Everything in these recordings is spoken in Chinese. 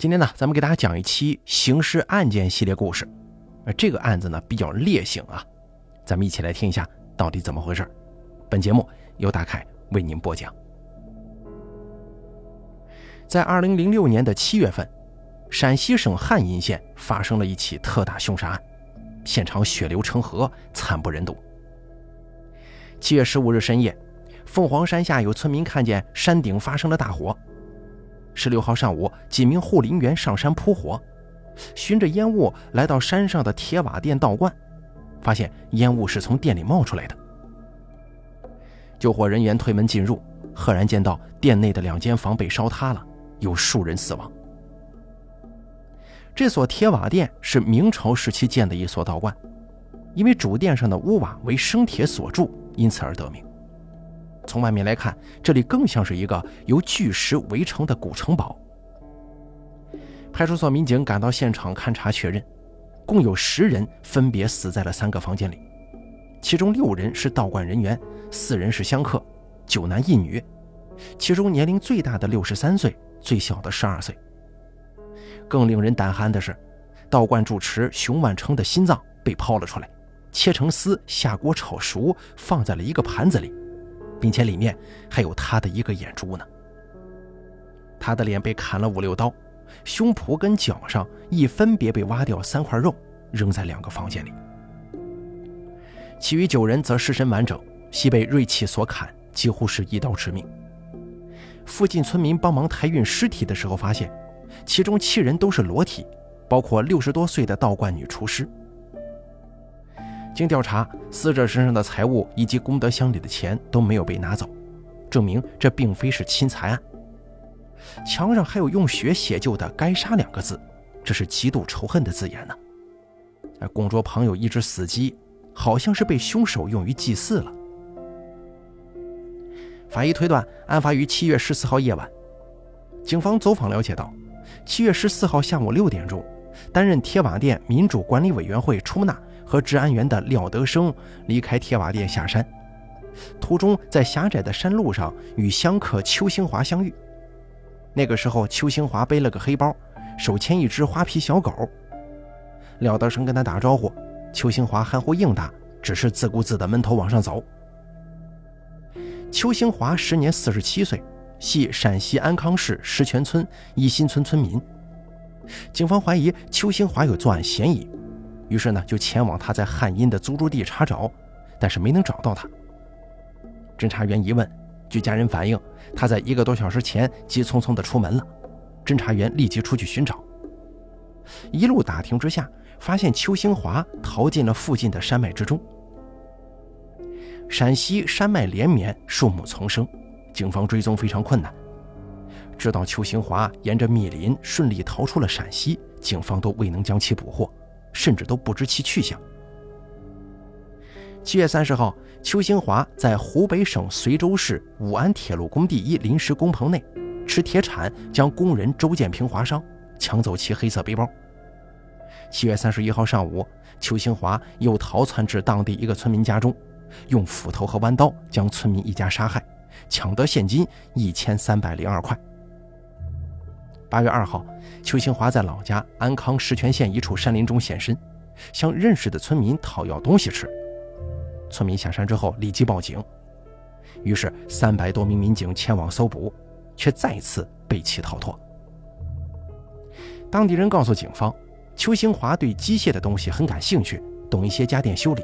今天呢，咱们给大家讲一期刑事案件系列故事。呃，这个案子呢比较烈性啊，咱们一起来听一下到底怎么回事。本节目由大凯为您播讲。在二零零六年的七月份，陕西省汉阴县发生了一起特大凶杀案，现场血流成河，惨不忍睹。七月十五日深夜，凤凰山下有村民看见山顶发生了大火。十六号上午，几名护林员上山扑火，循着烟雾来到山上的铁瓦店道观，发现烟雾是从店里冒出来的。救火人员推门进入，赫然见到店内的两间房被烧塌了，有数人死亡。这所铁瓦店是明朝时期建的一所道观，因为主殿上的屋瓦为生铁所铸，因此而得名。从外面来看，这里更像是一个由巨石围成的古城堡。派出所民警赶到现场勘查确认，共有十人分别死在了三个房间里，其中六人是道观人员，四人是香客，九男一女，其中年龄最大的六十三岁，最小的十二岁。更令人胆寒的是，道观主持熊万成的心脏被抛了出来，切成丝下锅炒熟，放在了一个盘子里。并且里面还有他的一个眼珠呢。他的脸被砍了五六刀，胸脯跟脚上亦分别被挖掉三块肉，扔在两个房间里。其余九人则尸身完整，系被锐器所砍，几乎是一刀致命。附近村民帮忙抬运尸体的时候，发现其中七人都是裸体，包括六十多岁的道观女厨师。经调查，死者身上的财物以及功德箱里的钱都没有被拿走，证明这并非是侵财案。墙上还有用血写就的“该杀”两个字，这是极度仇恨的字眼呢。而供桌旁有一只死鸡，好像是被凶手用于祭祀了。法医推断，案发于七月十四号夜晚。警方走访了解到，七月十四号下午六点钟，担任铁瓦店民主管理委员会出纳。和治安员的廖德生离开铁瓦店下山，途中在狭窄的山路上与香客邱兴华相遇。那个时候，邱兴华背了个黑包，手牵一只花皮小狗。廖德生跟他打招呼，邱兴华含糊应答，只是自顾自地闷头往上走。邱兴华时年四十七岁，系陕西安康市石泉村一新村村民。警方怀疑邱兴华有作案嫌疑。于是呢，就前往他在汉阴的租住地查找，但是没能找到他。侦查员一问，据家人反映，他在一个多小时前急匆匆地出门了。侦查员立即出去寻找，一路打听之下，发现邱兴华逃进了附近的山脉之中。陕西山脉连绵，树木丛生，警方追踪非常困难。直到邱兴华沿着密林顺利逃出了陕西，警方都未能将其捕获。甚至都不知其去向。七月三十号，邱兴华在湖北省随州市武安铁路工地一临时工棚内，持铁铲将工人周建平划伤，抢走其黑色背包。七月三十一号上午，邱兴华又逃窜至当地一个村民家中，用斧头和弯刀将村民一家杀害，抢得现金一千三百零二块。八月二号，邱兴华在老家安康石泉县一处山林中现身，向认识的村民讨要东西吃。村民下山之后立即报警，于是三百多名民警前往搜捕，却再次被其逃脱。当地人告诉警方，邱兴华对机械的东西很感兴趣，懂一些家电修理，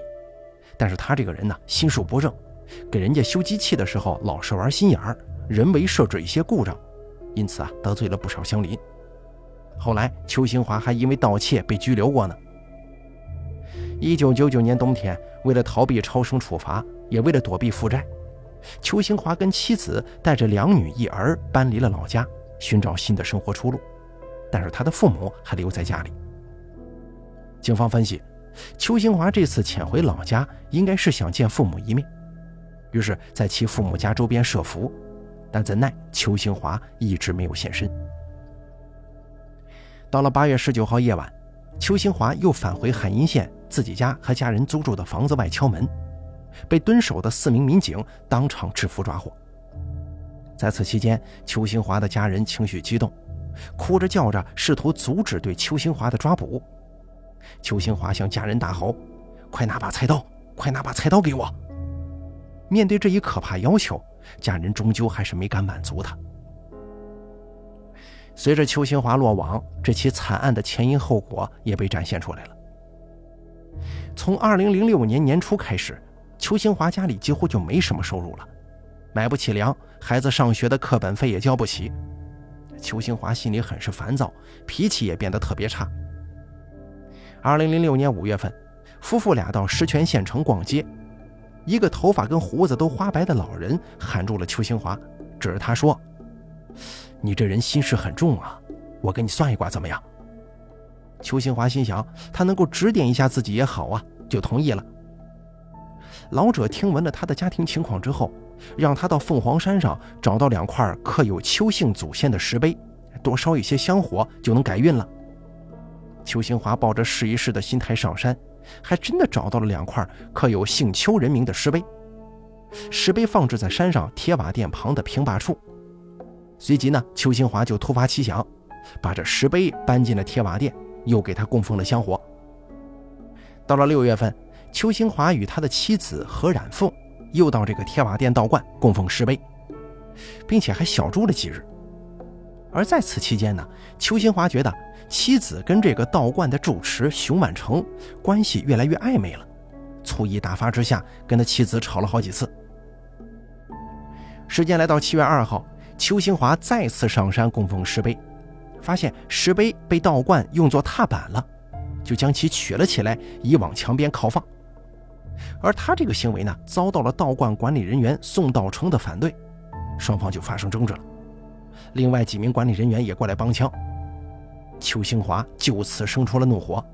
但是他这个人呢心术不正，给人家修机器的时候老是玩心眼儿，人为设置一些故障。因此啊，得罪了不少乡邻。后来，邱兴华还因为盗窃被拘留过呢。一九九九年冬天，为了逃避超生处罚，也为了躲避负债，邱兴华跟妻子带着两女一儿搬离了老家，寻找新的生活出路。但是他的父母还留在家里。警方分析，邱兴华这次潜回老家，应该是想见父母一面，于是，在其父母家周边设伏。但怎奈邱兴华一直没有现身。到了八月十九号夜晚，邱兴华又返回汉阴县自己家和家人租住的房子外敲门，被蹲守的四名民警当场制服抓获。在此期间，邱兴华的家人情绪激动，哭着叫着试图阻止对邱兴华的抓捕。邱兴华向家人大吼：“快拿把菜刀！快拿把菜刀给我！”面对这一可怕要求，家人终究还是没敢满足他。随着邱兴华落网，这起惨案的前因后果也被展现出来了。从2006年年初开始，邱兴华家里几乎就没什么收入了，买不起粮，孩子上学的课本费也交不起。邱兴华心里很是烦躁，脾气也变得特别差。2006年5月份，夫妇俩到石泉县城逛街，一个头发跟胡子都花白的老人喊住了邱兴华，指着他说。你这人心事很重啊，我给你算一卦怎么样？邱兴华心想，他能够指点一下自己也好啊，就同意了。老者听闻了他的家庭情况之后，让他到凤凰山上找到两块刻有邱姓祖先的石碑，多烧一些香火就能改运了。邱兴华抱着试一试的心态上山，还真的找到了两块刻有姓邱人名的石碑。石碑放置在山上铁瓦店旁的平坝处。随即呢，邱兴华就突发奇想，把这石碑搬进了铁瓦店，又给他供奉了香火。到了六月份，邱兴华与他的妻子何染凤又到这个铁瓦店道观供奉石碑，并且还小住了几日。而在此期间呢，邱兴华觉得妻子跟这个道观的住持熊满成关系越来越暧昧了，醋意大发之下，跟他妻子吵了好几次。时间来到七月二号。邱兴华再次上山供奉石碑，发现石碑被道观用作踏板了，就将其取了起来，移往墙边靠放。而他这个行为呢，遭到了道观管理人员宋道成的反对，双方就发生争执了。另外几名管理人员也过来帮腔，邱兴华就此生出了怒火，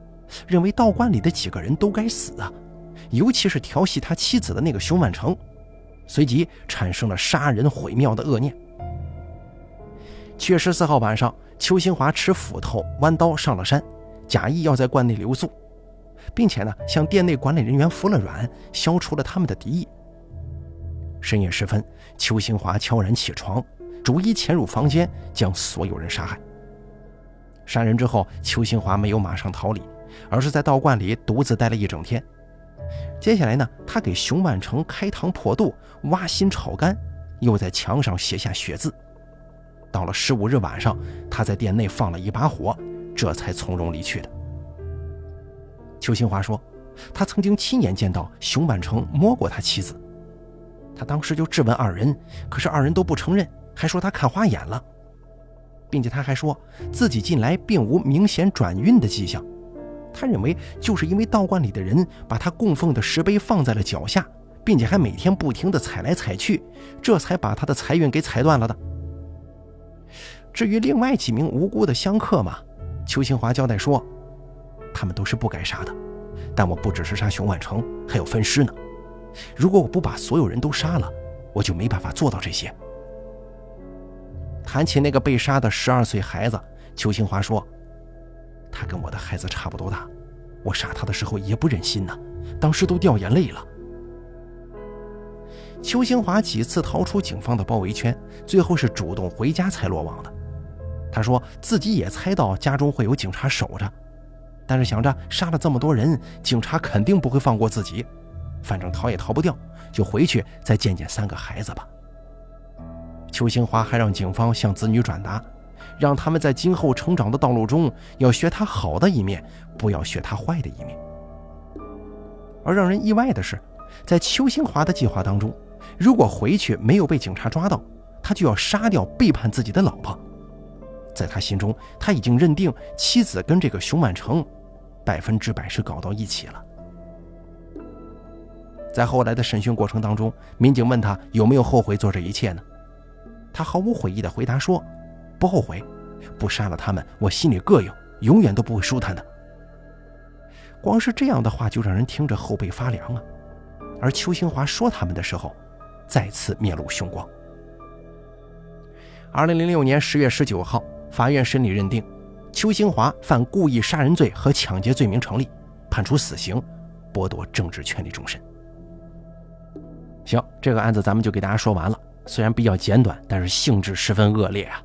认为道观里的几个人都该死啊，尤其是调戏他妻子的那个熊万成，随即产生了杀人毁庙的恶念。七月十四号晚上，邱兴华持斧头、弯刀上了山，假意要在观内留宿，并且呢向店内管理人员服了软，消除了他们的敌意。深夜时分，邱兴华悄然起床，逐一潜入房间，将所有人杀害。杀人之后，邱兴华没有马上逃离，而是在道观里独自待了一整天。接下来呢，他给熊万成开膛破肚、挖心炒肝，又在墙上写下血字。到了十五日晚上，他在店内放了一把火，这才从容离去的。邱新华说，他曾经亲眼见到熊万成摸过他妻子，他当时就质问二人，可是二人都不承认，还说他看花眼了，并且他还说自己近来并无明显转运的迹象，他认为就是因为道观里的人把他供奉的石碑放在了脚下，并且还每天不停地踩来踩去，这才把他的财运给踩断了的。至于另外几名无辜的香客嘛，邱兴华交代说，他们都是不该杀的，但我不只是杀熊万成，还有分尸呢。如果我不把所有人都杀了，我就没办法做到这些。谈起那个被杀的十二岁孩子，邱兴华说，他跟我的孩子差不多大，我杀他的时候也不忍心呐，当时都掉眼泪了。邱兴华几次逃出警方的包围圈，最后是主动回家才落网的。他说自己也猜到家中会有警察守着，但是想着杀了这么多人，警察肯定不会放过自己，反正逃也逃不掉，就回去再见见三个孩子吧。邱兴华还让警方向子女转达，让他们在今后成长的道路中要学他好的一面，不要学他坏的一面。而让人意外的是，在邱兴华的计划当中，如果回去没有被警察抓到，他就要杀掉背叛自己的老婆。在他心中，他已经认定妻子跟这个熊满成百分之百是搞到一起了。在后来的审讯过程当中，民警问他有没有后悔做这一切呢？他毫无悔意的回答说：“不后悔，不杀了他们，我心里膈应，永远都不会舒坦的。”光是这样的话就让人听着后背发凉啊！而邱兴华说他们的时候，再次面露凶光。二零零六年十月十九号。法院审理认定，邱兴华犯故意杀人罪和抢劫罪名成立，判处死刑，剥夺政治权利终身。行，这个案子咱们就给大家说完了。虽然比较简短，但是性质十分恶劣啊！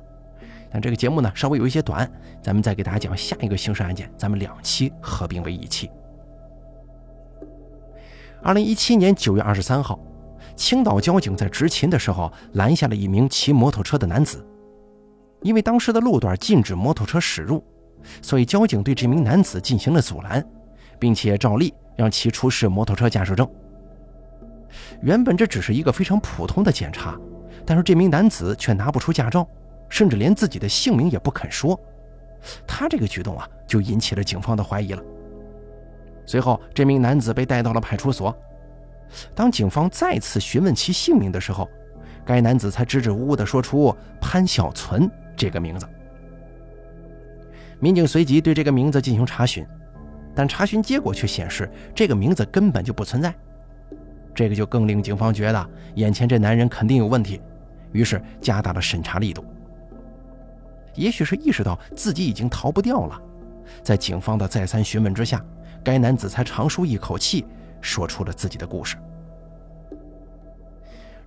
但这个节目呢稍微有一些短，咱们再给大家讲下一个刑事案件，咱们两期合并为一期。二零一七年九月二十三号，青岛交警在执勤的时候拦下了一名骑摩托车的男子，因为当时的路段禁止摩托车驶入，所以交警对这名男子进行了阻拦，并且照例让其出示摩托车驾驶证。原本这只是一个非常普通的检查，但是这名男子却拿不出驾照，甚至连自己的姓名也不肯说。他这个举动啊，就引起了警方的怀疑了。随后，这名男子被带到了派出所。当警方再次询问其姓名的时候，该男子才支支吾吾地说出潘小存这个名字。民警随即对这个名字进行查询，但查询结果却显示这个名字根本就不存在。这个就更令警方觉得眼前这男人肯定有问题，于是加大了审查力度。也许是意识到自己已经逃不掉了，在警方的再三询问之下。该男子才长舒一口气，说出了自己的故事。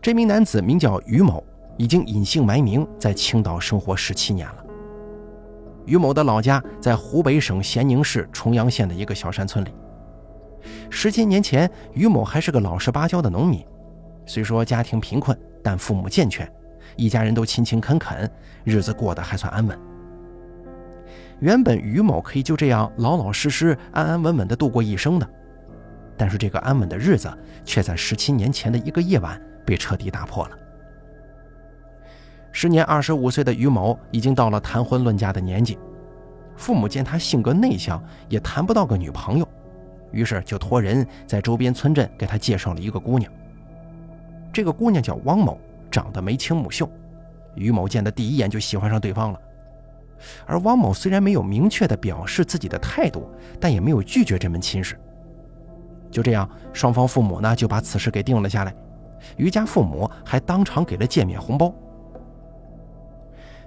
这名男子名叫于某，已经隐姓埋名在青岛生活十七年了。于某的老家在湖北省咸宁市重阳县的一个小山村里。十七年前，于某还是个老实巴交的农民，虽说家庭贫困，但父母健全，一家人都勤勤恳恳，日子过得还算安稳。原本于某可以就这样老老实实、安安稳稳地度过一生的，但是这个安稳的日子却在十七年前的一个夜晚被彻底打破了。时年二十五岁的于某已经到了谈婚论嫁的年纪，父母见他性格内向，也谈不到个女朋友，于是就托人在周边村镇给他介绍了一个姑娘。这个姑娘叫汪某，长得眉清目秀，于某见的第一眼就喜欢上对方了。而汪某虽然没有明确的表示自己的态度，但也没有拒绝这门亲事。就这样，双方父母呢就把此事给定了下来。于家父母还当场给了见面红包。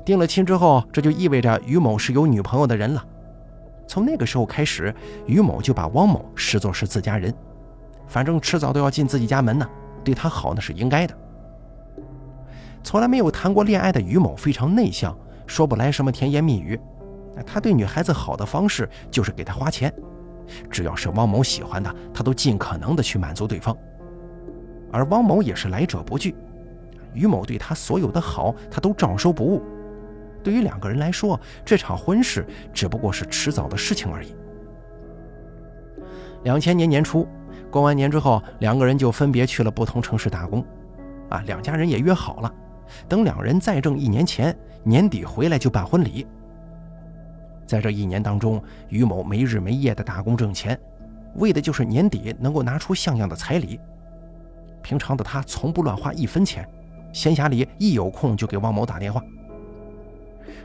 定了亲之后，这就意味着于某是有女朋友的人了。从那个时候开始，于某就把汪某视作是自家人，反正迟早都要进自己家门呢，对他好那是应该的。从来没有谈过恋爱的于某非常内向。说不来什么甜言蜜语，他对女孩子好的方式就是给她花钱，只要是汪某喜欢的，他都尽可能的去满足对方。而汪某也是来者不拒，于某对他所有的好，他都照收不误。对于两个人来说，这场婚事只不过是迟早的事情而已。两千年年初，过完年之后，两个人就分别去了不同城市打工，啊，两家人也约好了。等两人再挣一年钱，年底回来就办婚礼。在这一年当中，于某没日没夜的打工挣钱，为的就是年底能够拿出像样的彩礼。平常的他从不乱花一分钱，闲暇里一有空就给汪某打电话。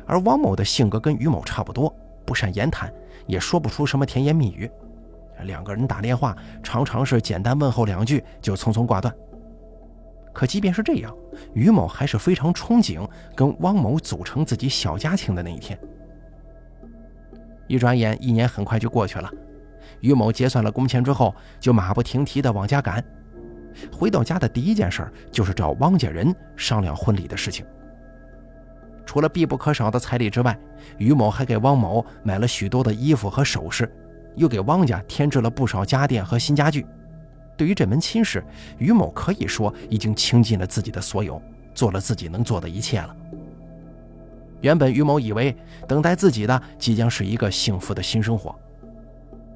而汪某的性格跟于某差不多，不善言谈，也说不出什么甜言蜜语。两个人打电话常常是简单问候两句就匆匆挂断。可即便是这样，于某还是非常憧憬跟汪某组成自己小家庭的那一天。一转眼，一年很快就过去了。于某结算了工钱之后，就马不停蹄地往家赶。回到家的第一件事就是找汪家人商量婚礼的事情。除了必不可少的彩礼之外，于某还给汪某买了许多的衣服和首饰，又给汪家添置了不少家电和新家具。对于这门亲事，于某可以说已经倾尽了自己的所有，做了自己能做的一切了。原本于某以为等待自己的即将是一个幸福的新生活，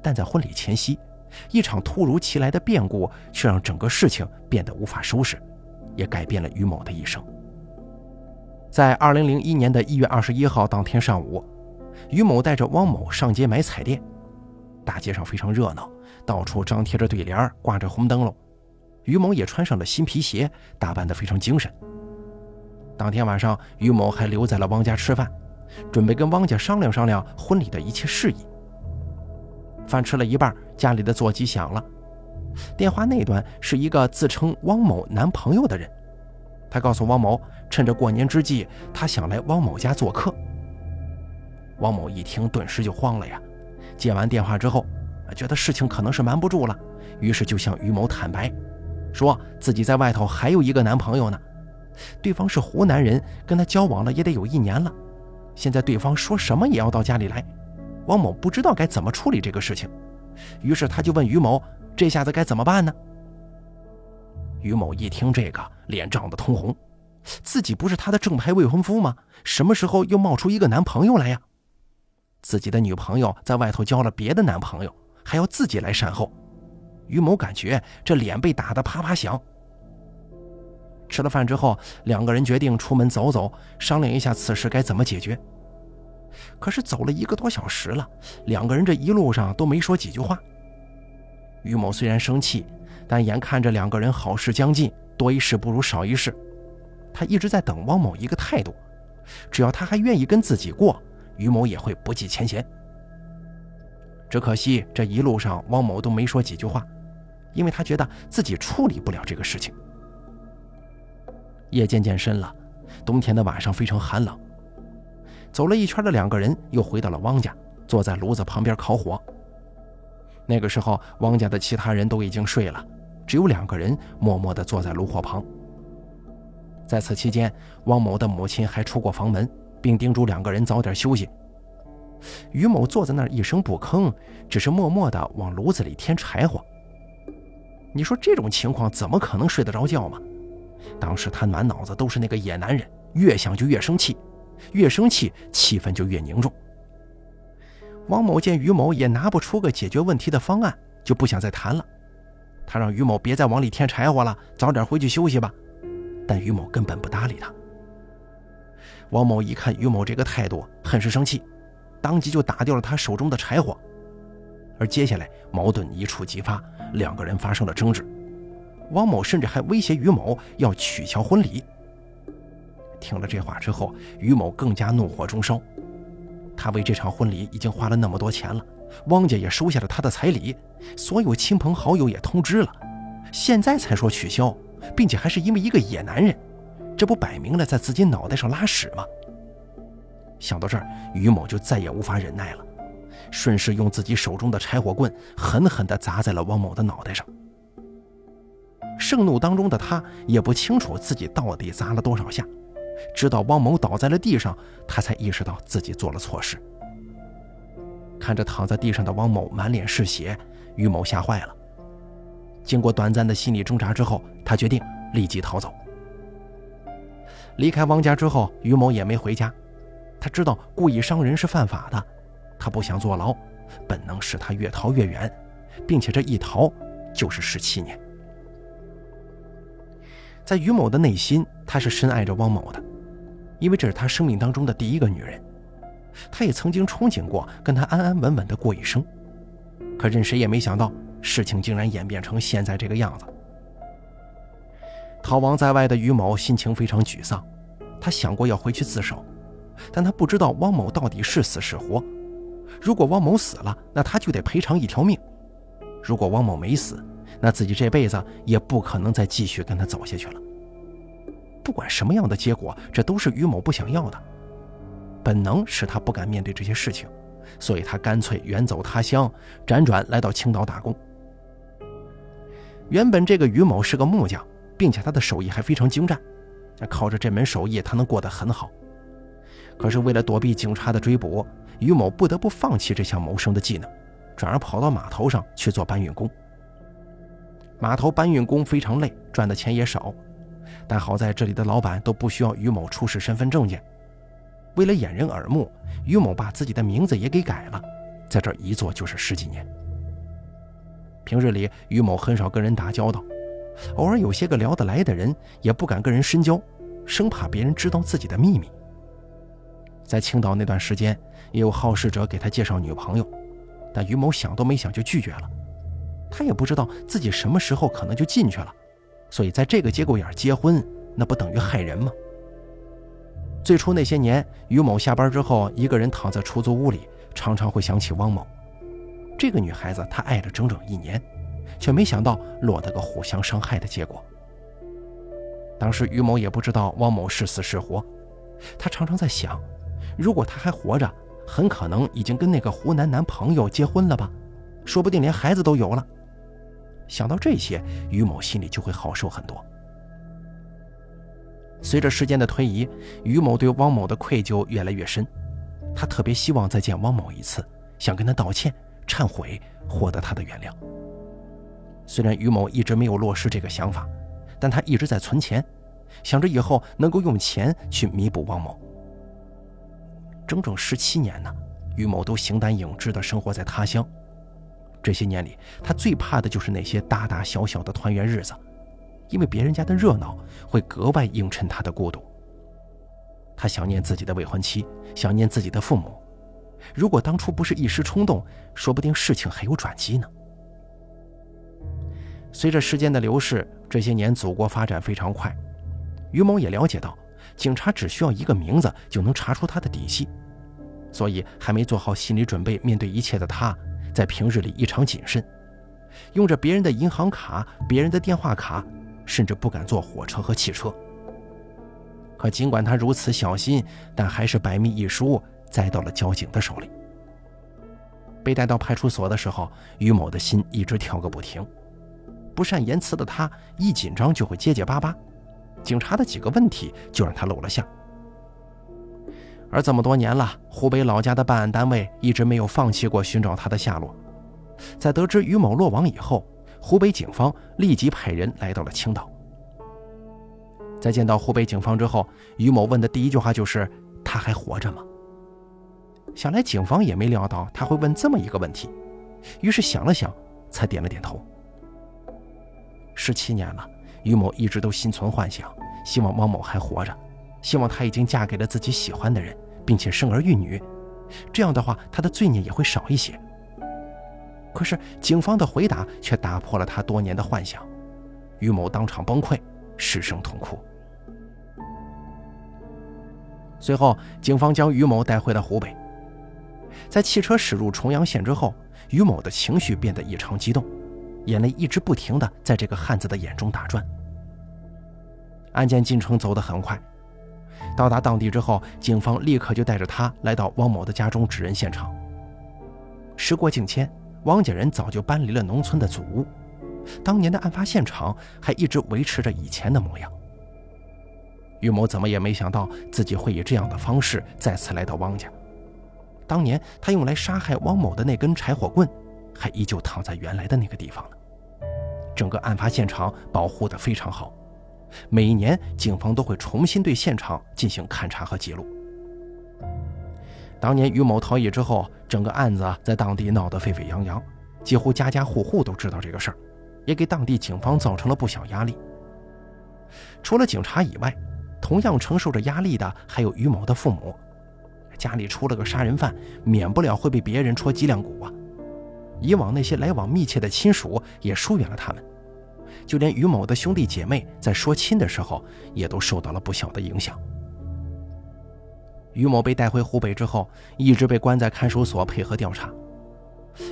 但在婚礼前夕，一场突如其来的变故却让整个事情变得无法收拾，也改变了于某的一生。在二零零一年的一月二十一号当天上午，于某带着汪某上街买彩电，大街上非常热闹。到处张贴着对联，挂着红灯笼。于某也穿上了新皮鞋，打扮得非常精神。当天晚上，于某还留在了汪家吃饭，准备跟汪家商量商量婚礼的一切事宜。饭吃了一半，家里的座机响了，电话那端是一个自称汪某男朋友的人，他告诉汪某，趁着过年之际，他想来汪某家做客。汪某一听，顿时就慌了呀。接完电话之后。觉得事情可能是瞒不住了，于是就向于某坦白，说自己在外头还有一个男朋友呢。对方是湖南人，跟他交往了也得有一年了。现在对方说什么也要到家里来，汪某不知道该怎么处理这个事情，于是他就问于某：“这下子该怎么办呢？”于某一听这个，脸涨得通红，自己不是他的正牌未婚夫吗？什么时候又冒出一个男朋友来呀？自己的女朋友在外头交了别的男朋友，还要自己来善后。于某感觉这脸被打得啪啪响。吃了饭之后，两个人决定出门走走，商量一下此事该怎么解决。可是走了一个多小时了，两个人这一路上都没说几句话。于某虽然生气，但眼看着两个人好事将近，多一事不如少一事，他一直在等汪某一个态度。只要他还愿意跟自己过，于某也会不计前嫌。只可惜这一路上汪某都没说几句话，因为他觉得自己处理不了这个事情。夜渐渐深了，冬天的晚上非常寒冷。走了一圈的两个人又回到了汪家，坐在炉子旁边烤火。那个时候，汪家的其他人都已经睡了，只有两个人默默地坐在炉火旁。在此期间，汪某的母亲还出过房门，并叮嘱两个人早点休息。于某坐在那儿一声不吭，只是默默地往炉子里添柴火。你说这种情况怎么可能睡得着觉吗？当时他满脑子都是那个野男人，越想就越生气，越生气气氛就越凝重。王某见于某也拿不出个解决问题的方案，就不想再谈了。他让于某别再往里添柴火了，早点回去休息吧。但于某根本不搭理他。王某一看于某这个态度，很是生气，当即就打掉了他手中的柴火。而接下来矛盾一触即发，两个人发生了争执。汪某甚至还威胁于某要取消婚礼。听了这话之后，于某更加怒火中烧。他为这场婚礼已经花了那么多钱了，汪家也收下了他的彩礼，所有亲朋好友也通知了，现在才说取消，并且还是因为一个野男人，这不摆明了在自己脑袋上拉屎吗？想到这儿，于某就再也无法忍耐了，顺势用自己手中的柴火棍狠狠地砸在了汪某的脑袋上。盛怒当中的他也不清楚自己到底砸了多少下，直到汪某倒在了地上，他才意识到自己做了错事。看着躺在地上的汪某满脸是血，于某吓坏了。经过短暂的心理挣扎之后，他决定立即逃走。离开汪家之后，于某也没回家，他知道故意伤人是犯法的，他不想坐牢，本能使他越逃越远，并且这一逃就是十七年。在于某的内心，他是深爱着汪某的，因为这是他生命当中的第一个女人。他也曾经憧憬过跟她安安稳稳的过一生，可任谁也没想到，事情竟然演变成现在这个样子。逃亡在外的于某心情非常沮丧，他想过要回去自首，但他不知道汪某到底是死是活。如果汪某死了，那他就得赔偿一条命；如果汪某没死，那自己这辈子也不可能再继续跟他走下去了。不管什么样的结果，这都是于某不想要的。本能使他不敢面对这些事情，所以他干脆远走他乡，辗转来到青岛打工。原本这个于某是个木匠，并且他的手艺还非常精湛，靠着这门手艺，他能过得很好。可是为了躲避警察的追捕，于某不得不放弃这项谋生的技能，转而跑到码头上去做搬运工。码头搬运工非常累，赚的钱也少，但好在这里的老板都不需要于某出示身份证件。为了掩人耳目，于某把自己的名字也给改了，在这一做就是十几年。平日里，于某很少跟人打交道，偶尔有些个聊得来的人，也不敢跟人深交，生怕别人知道自己的秘密。在青岛那段时间，也有好事者给他介绍女朋友，但于某想都没想就拒绝了。他也不知道自己什么时候可能就进去了，所以在这个节骨眼结婚，那不等于害人吗？最初那些年，于某下班之后一个人躺在出租屋里，常常会想起汪某。这个女孩子他爱了整整一年，却没想到落得个互相伤害的结果。当时于某也不知道汪某是死是活，他常常在想，如果他还活着，很可能已经跟那个湖南男朋友结婚了吧，说不定连孩子都有了。想到这些，于某心里就会好受很多。随着时间的推移，于某对汪某的愧疚越来越深，他特别希望再见汪某一次，想跟他道歉、忏悔，获得他的原谅。虽然于某一直没有落实这个想法，但他一直在存钱，想着以后能够用钱去弥补汪某。整整十七年呢，于某都形单影只地生活在他乡。这些年里，他最怕的就是那些大大小小的团圆日子，因为别人家的热闹会格外映衬他的孤独。他想念自己的未婚妻，想念自己的父母。如果当初不是一时冲动，说不定事情还有转机呢。随着时间的流逝，这些年祖国发展非常快，于某也了解到，警察只需要一个名字就能查出他的底细，所以还没做好心理准备面对一切的他。在平日里异常谨慎，用着别人的银行卡、别人的电话卡，甚至不敢坐火车和汽车。可尽管他如此小心，但还是百密一疏，栽到了交警的手里。被带到派出所的时候，于某的心一直跳个不停。不善言辞的他，一紧张就会结结巴巴，警察的几个问题就让他露了馅。而这么多年了，湖北老家的办案单位一直没有放弃过寻找他的下落。在得知于某落网以后，湖北警方立即派人来到了青岛。在见到湖北警方之后，于某问的第一句话就是：“他还活着吗？”想来警方也没料到他会问这么一个问题，于是想了想，才点了点头。十七年了，于某一直都心存幻想，希望汪某还活着，希望他已经嫁给了自己喜欢的人。并且生儿育女，这样的话，他的罪孽也会少一些。可是警方的回答却打破了他多年的幻想，于某当场崩溃，失声痛哭。随后，警方将于某带回了湖北。在汽车驶入重阳县之后，于某的情绪变得异常激动，眼泪一直不停的在这个汉子的眼中打转。案件进程走得很快。到达当地之后，警方立刻就带着他来到汪某的家中指认现场。时过境迁，汪家人早就搬离了农村的祖屋，当年的案发现场还一直维持着以前的模样。于某怎么也没想到自己会以这样的方式再次来到汪家。当年他用来杀害汪某的那根柴火棍，还依旧躺在原来的那个地方呢。整个案发现场保护得非常好。每年，警方都会重新对现场进行勘查和记录。当年于某逃逸之后，整个案子在当地闹得沸沸扬扬，几乎家家户户都知道这个事儿，也给当地警方造成了不小压力。除了警察以外，同样承受着压力的还有于某的父母。家里出了个杀人犯，免不了会被别人戳脊梁骨啊。以往那些来往密切的亲属也疏远了他们。就连于某的兄弟姐妹在说亲的时候，也都受到了不小的影响。于某被带回湖北之后，一直被关在看守所配合调查。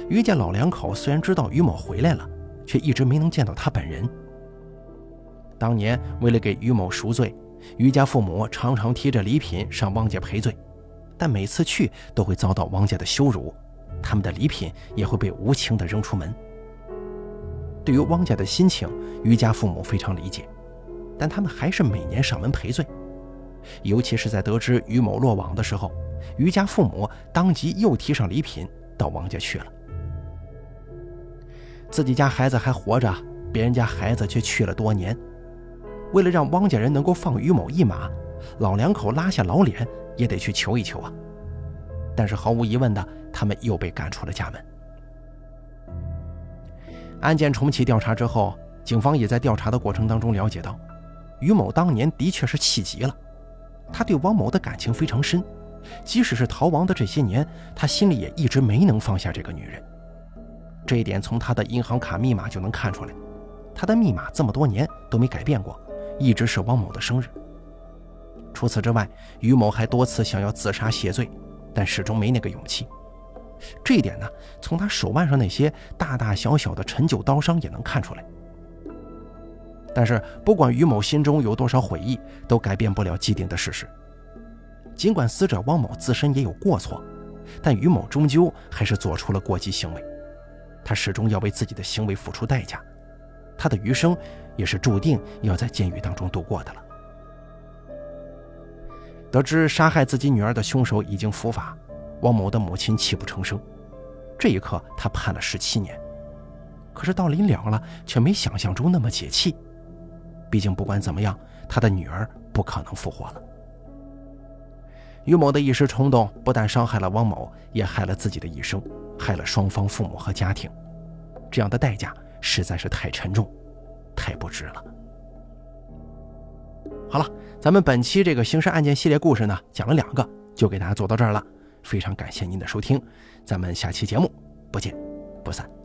于家老两口虽然知道于某回来了，却一直没能见到他本人。当年为了给于某赎罪，于家父母常常提着礼品上汪家赔罪，但每次去都会遭到汪家的羞辱，他们的礼品也会被无情地扔出门。对于汪家的心情，于家父母非常理解，但他们还是每年上门赔罪。尤其是在得知于某落网的时候，于家父母当即又提上礼品到汪家去了。自己家孩子还活着，别人家孩子却去了多年。为了让汪家人能够放于某一马，老两口拉下老脸也得去求一求啊。但是毫无疑问的，他们又被赶出了家门。案件重启调查之后，警方也在调查的过程当中了解到，于某当年的确是气急了，他对汪某的感情非常深，即使是逃亡的这些年，他心里也一直没能放下这个女人。这一点从他的银行卡密码就能看出来，他的密码这么多年都没改变过，一直是汪某的生日。除此之外，于某还多次想要自杀谢罪，但始终没那个勇气。这一点呢，从他手腕上那些大大小小的陈旧刀伤也能看出来。但是，不管于某心中有多少悔意，都改变不了既定的事实。尽管死者汪某自身也有过错，但于某终究还是做出了过激行为。他始终要为自己的行为付出代价，他的余生也是注定要在监狱当中度过的了。得知杀害自己女儿的凶手已经伏法。汪某的母亲泣不成声。这一刻，他判了十七年，可是到临了了，却没想象中那么解气。毕竟，不管怎么样，他的女儿不可能复活了。于某的一时冲动，不但伤害了汪某，也害了自己的一生，害了双方父母和家庭。这样的代价实在是太沉重，太不值了。好了，咱们本期这个刑事案件系列故事呢，讲了两个，就给大家做到这儿了。非常感谢您的收听，咱们下期节目不见不散。